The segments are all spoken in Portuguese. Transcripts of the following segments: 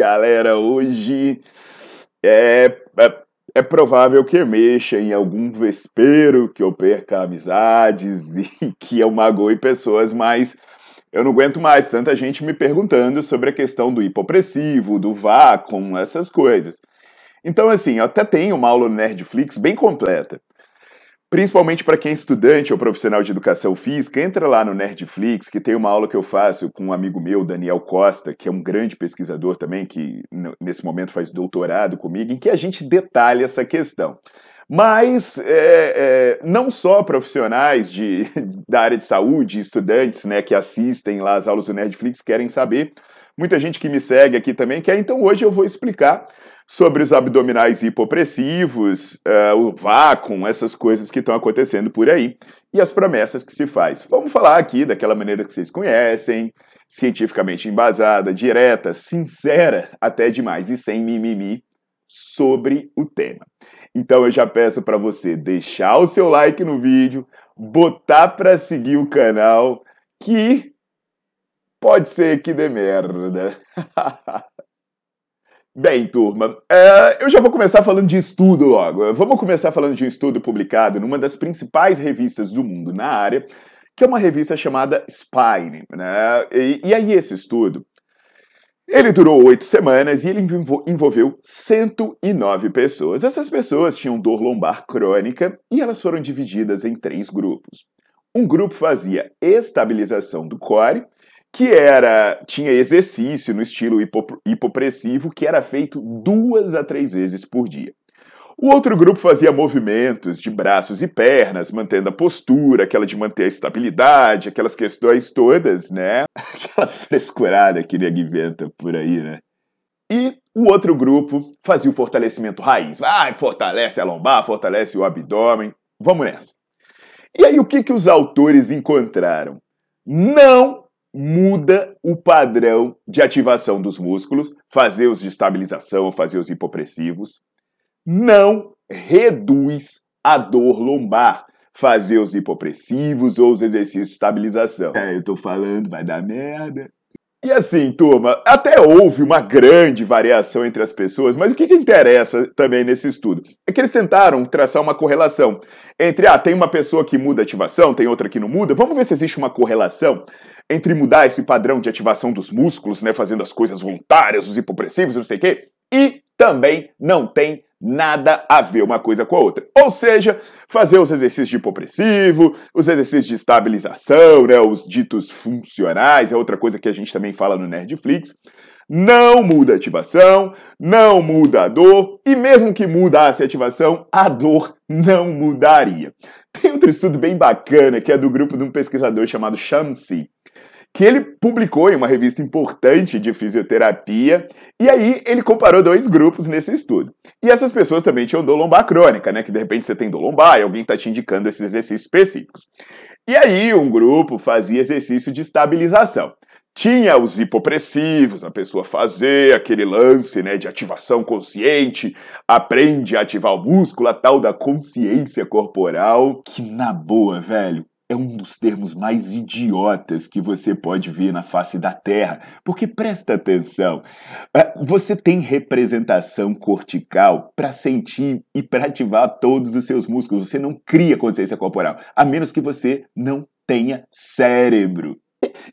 Galera, hoje é, é é provável que mexa em algum vespeiro, que eu perca amizades e que eu magoe pessoas, mas eu não aguento mais tanta gente me perguntando sobre a questão do hipopressivo, do vácuo, essas coisas. Então, assim, eu até tenho uma aula no Nerdflix bem completa. Principalmente para quem é estudante ou profissional de educação física, entra lá no Nerdflix, que tem uma aula que eu faço com um amigo meu, Daniel Costa, que é um grande pesquisador também, que nesse momento faz doutorado comigo, em que a gente detalha essa questão. Mas é, é, não só profissionais de, da área de saúde, estudantes né, que assistem lá as aulas do Nerdflix querem saber, muita gente que me segue aqui também quer, então hoje eu vou explicar sobre os abdominais hipopressivos, uh, o vácuo, essas coisas que estão acontecendo por aí e as promessas que se faz. Vamos falar aqui daquela maneira que vocês conhecem, cientificamente embasada, direta, sincera até demais e sem mimimi sobre o tema. Então eu já peço para você deixar o seu like no vídeo, botar para seguir o canal, que pode ser que dê merda. Bem, turma, é, eu já vou começar falando de estudo logo. Vamos começar falando de um estudo publicado numa das principais revistas do mundo na área, que é uma revista chamada Spine. Né? E, e aí, esse estudo, ele durou oito semanas e ele envolveu 109 pessoas. Essas pessoas tinham dor lombar crônica e elas foram divididas em três grupos. Um grupo fazia estabilização do core que era tinha exercício no estilo hipopressivo que era feito duas a três vezes por dia. O outro grupo fazia movimentos de braços e pernas, mantendo a postura, aquela de manter a estabilidade, aquelas questões todas, né? Aquela frescurada que ele inventa por aí, né? E o outro grupo fazia o fortalecimento raiz. Vai, fortalece a lombar, fortalece o abdômen. Vamos nessa. E aí, o que, que os autores encontraram? Não muda o padrão de ativação dos músculos, fazer os de estabilização, fazer os hipopressivos, não reduz a dor lombar, fazer os hipopressivos ou os exercícios de estabilização. É, eu tô falando, vai dar merda. E assim, turma, até houve uma grande variação entre as pessoas, mas o que, que, interessa também nesse estudo? É que eles tentaram traçar uma correlação entre, ah, tem uma pessoa que muda a ativação, tem outra que não muda, vamos ver se existe uma correlação entre mudar esse padrão de ativação dos músculos, né, fazendo as coisas voluntárias, os hipopressivos, não sei o quê, e também não tem nada a ver uma coisa com a outra. Ou seja, fazer os exercícios de hipopressivo, os exercícios de estabilização, né, os ditos funcionais, é outra coisa que a gente também fala no Nerdflix. Não muda a ativação, não muda a dor, e mesmo que mudasse a ativação, a dor não mudaria. Tem outro estudo bem bacana que é do grupo de um pesquisador chamado Shamsi, que ele publicou em uma revista importante de fisioterapia, e aí ele comparou dois grupos nesse estudo. E essas pessoas também tinham dor lombar crônica, né? Que de repente você tem dor lombar e alguém está te indicando esses exercícios específicos. E aí um grupo fazia exercício de estabilização. Tinha os hipopressivos, a pessoa fazer aquele lance né, de ativação consciente, aprende a ativar o músculo, a tal da consciência corporal, que na boa, velho, é um dos termos mais idiotas que você pode ver na face da Terra, porque presta atenção, ah, você tem representação cortical para sentir e para ativar todos os seus músculos, você não cria consciência corporal, a menos que você não tenha cérebro.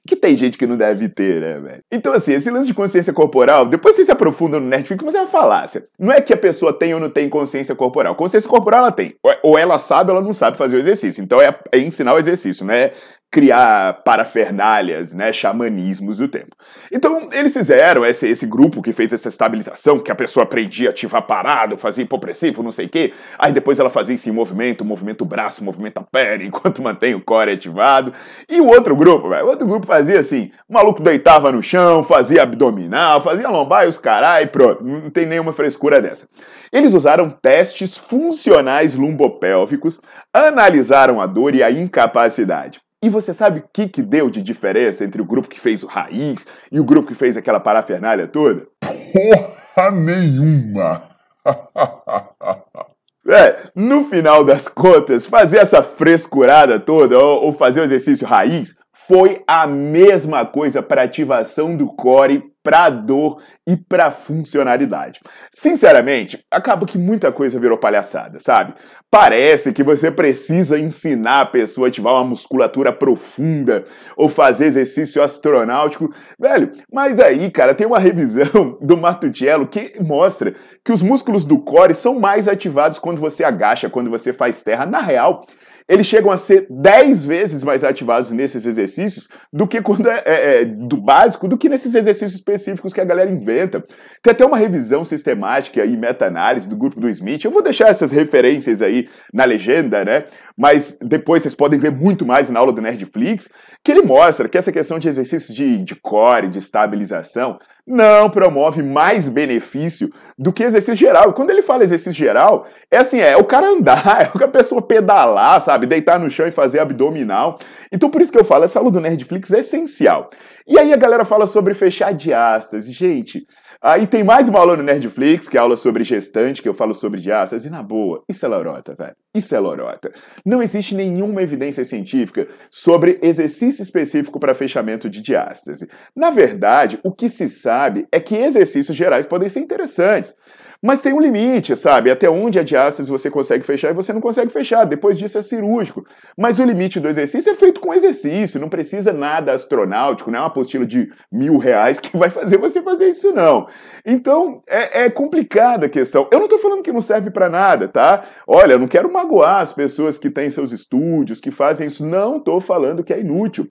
Que tem gente que não deve ter, né, velho? Então, assim, esse lance de consciência corporal, depois você se aprofunda no Netflix, mas é uma falácia. Não é que a pessoa tem ou não tem consciência corporal. Consciência corporal ela tem. Ou ela sabe ou ela não sabe fazer o exercício. Então é, é ensinar o exercício, não é criar parafernálias, né, xamanismos do tempo. Então, eles fizeram esse, esse grupo que fez essa estabilização, que a pessoa aprendia a ativar parado, fazia hipopressivo, não sei o quê, aí depois ela fazia isso em movimento, movimento braço, movimento a perna, enquanto mantém o core ativado. E o outro grupo, o outro grupo fazia assim, o maluco deitava no chão, fazia abdominal, fazia lombar e os carai, pronto, não tem nenhuma frescura dessa. Eles usaram testes funcionais lumbopélvicos, analisaram a dor e a incapacidade. E você sabe o que, que deu de diferença entre o grupo que fez o Raiz e o grupo que fez aquela parafernália toda? Porra nenhuma! É, no final das contas, fazer essa frescurada toda ou, ou fazer o exercício raiz foi a mesma coisa para ativação do core para dor e para funcionalidade. Sinceramente, acaba que muita coisa virou palhaçada, sabe? Parece que você precisa ensinar a pessoa a ativar uma musculatura profunda ou fazer exercício astronáutico, velho. Mas aí, cara, tem uma revisão do Martuchello que mostra que os músculos do core são mais ativados quando você agacha, quando você faz terra. Na real, eles chegam a ser 10 vezes mais ativados nesses exercícios do que quando é, é, é, do básico, do que nesses exercícios específicos que a galera inventa. Tem até uma revisão sistemática e meta-análise do grupo do Smith. Eu vou deixar essas referências aí na legenda, né? Mas depois vocês podem ver muito mais na aula do Nerdflix, que ele mostra que essa questão de exercícios de, de core, de estabilização, não promove mais benefício do que exercício geral. E quando ele fala exercício geral, é assim, é o cara andar, é a pessoa pedalar, sabe? Deitar no chão e fazer abdominal. Então por isso que eu falo, essa aula do Nerdflix é essencial. E aí a galera fala sobre fechar diástase. Gente, Aí tem mais uma aula no Nerdflix, que é aula sobre gestante, que eu falo sobre diástase, e na boa, isso é lorota, velho. Isso é lorota. Não existe nenhuma evidência científica sobre exercício específico para fechamento de diástase. Na verdade, o que se sabe é que exercícios gerais podem ser interessantes. Mas tem um limite, sabe? Até onde a diástase você consegue fechar e você não consegue fechar. Depois disso é cirúrgico. Mas o limite do exercício é feito com exercício. Não precisa nada astronáutico, não é uma apostila de mil reais que vai fazer você fazer isso, não. Então é, é complicada a questão. Eu não estou falando que não serve para nada, tá? Olha, eu não quero magoar as pessoas que têm seus estúdios, que fazem isso. Não estou falando que é inútil.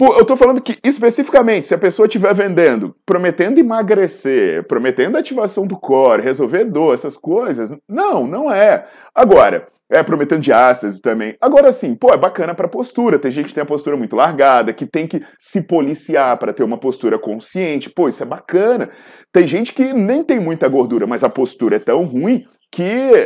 Eu tô falando que, especificamente, se a pessoa estiver vendendo, prometendo emagrecer, prometendo ativação do core, resolver dor, essas coisas, não, não é. Agora, é, prometendo diástase também. Agora sim, pô, é bacana para postura. Tem gente que tem a postura muito largada, que tem que se policiar para ter uma postura consciente. Pô, isso é bacana. Tem gente que nem tem muita gordura, mas a postura é tão ruim que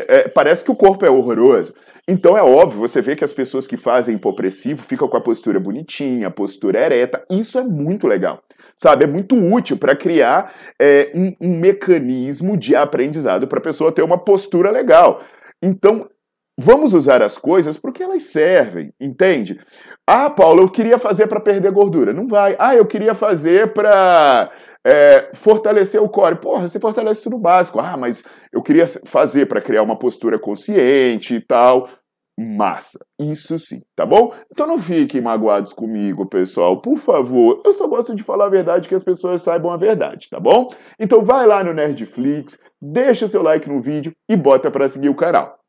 é, parece que o corpo é horroroso. Então é óbvio, você vê que as pessoas que fazem hipopressivo ficam com a postura bonitinha, a postura ereta. Isso é muito legal, sabe? É muito útil para criar é, um, um mecanismo de aprendizado para a pessoa ter uma postura legal. Então, Vamos usar as coisas porque elas servem, entende? Ah, Paulo, eu queria fazer para perder gordura. Não vai. Ah, eu queria fazer para é, fortalecer o core. Porra, você fortalece isso no básico. Ah, mas eu queria fazer para criar uma postura consciente e tal. Massa, isso sim, tá bom? Então não fiquem magoados comigo, pessoal, por favor. Eu só gosto de falar a verdade que as pessoas saibam a verdade, tá bom? Então vai lá no Nerdflix, deixa seu like no vídeo e bota para seguir o canal.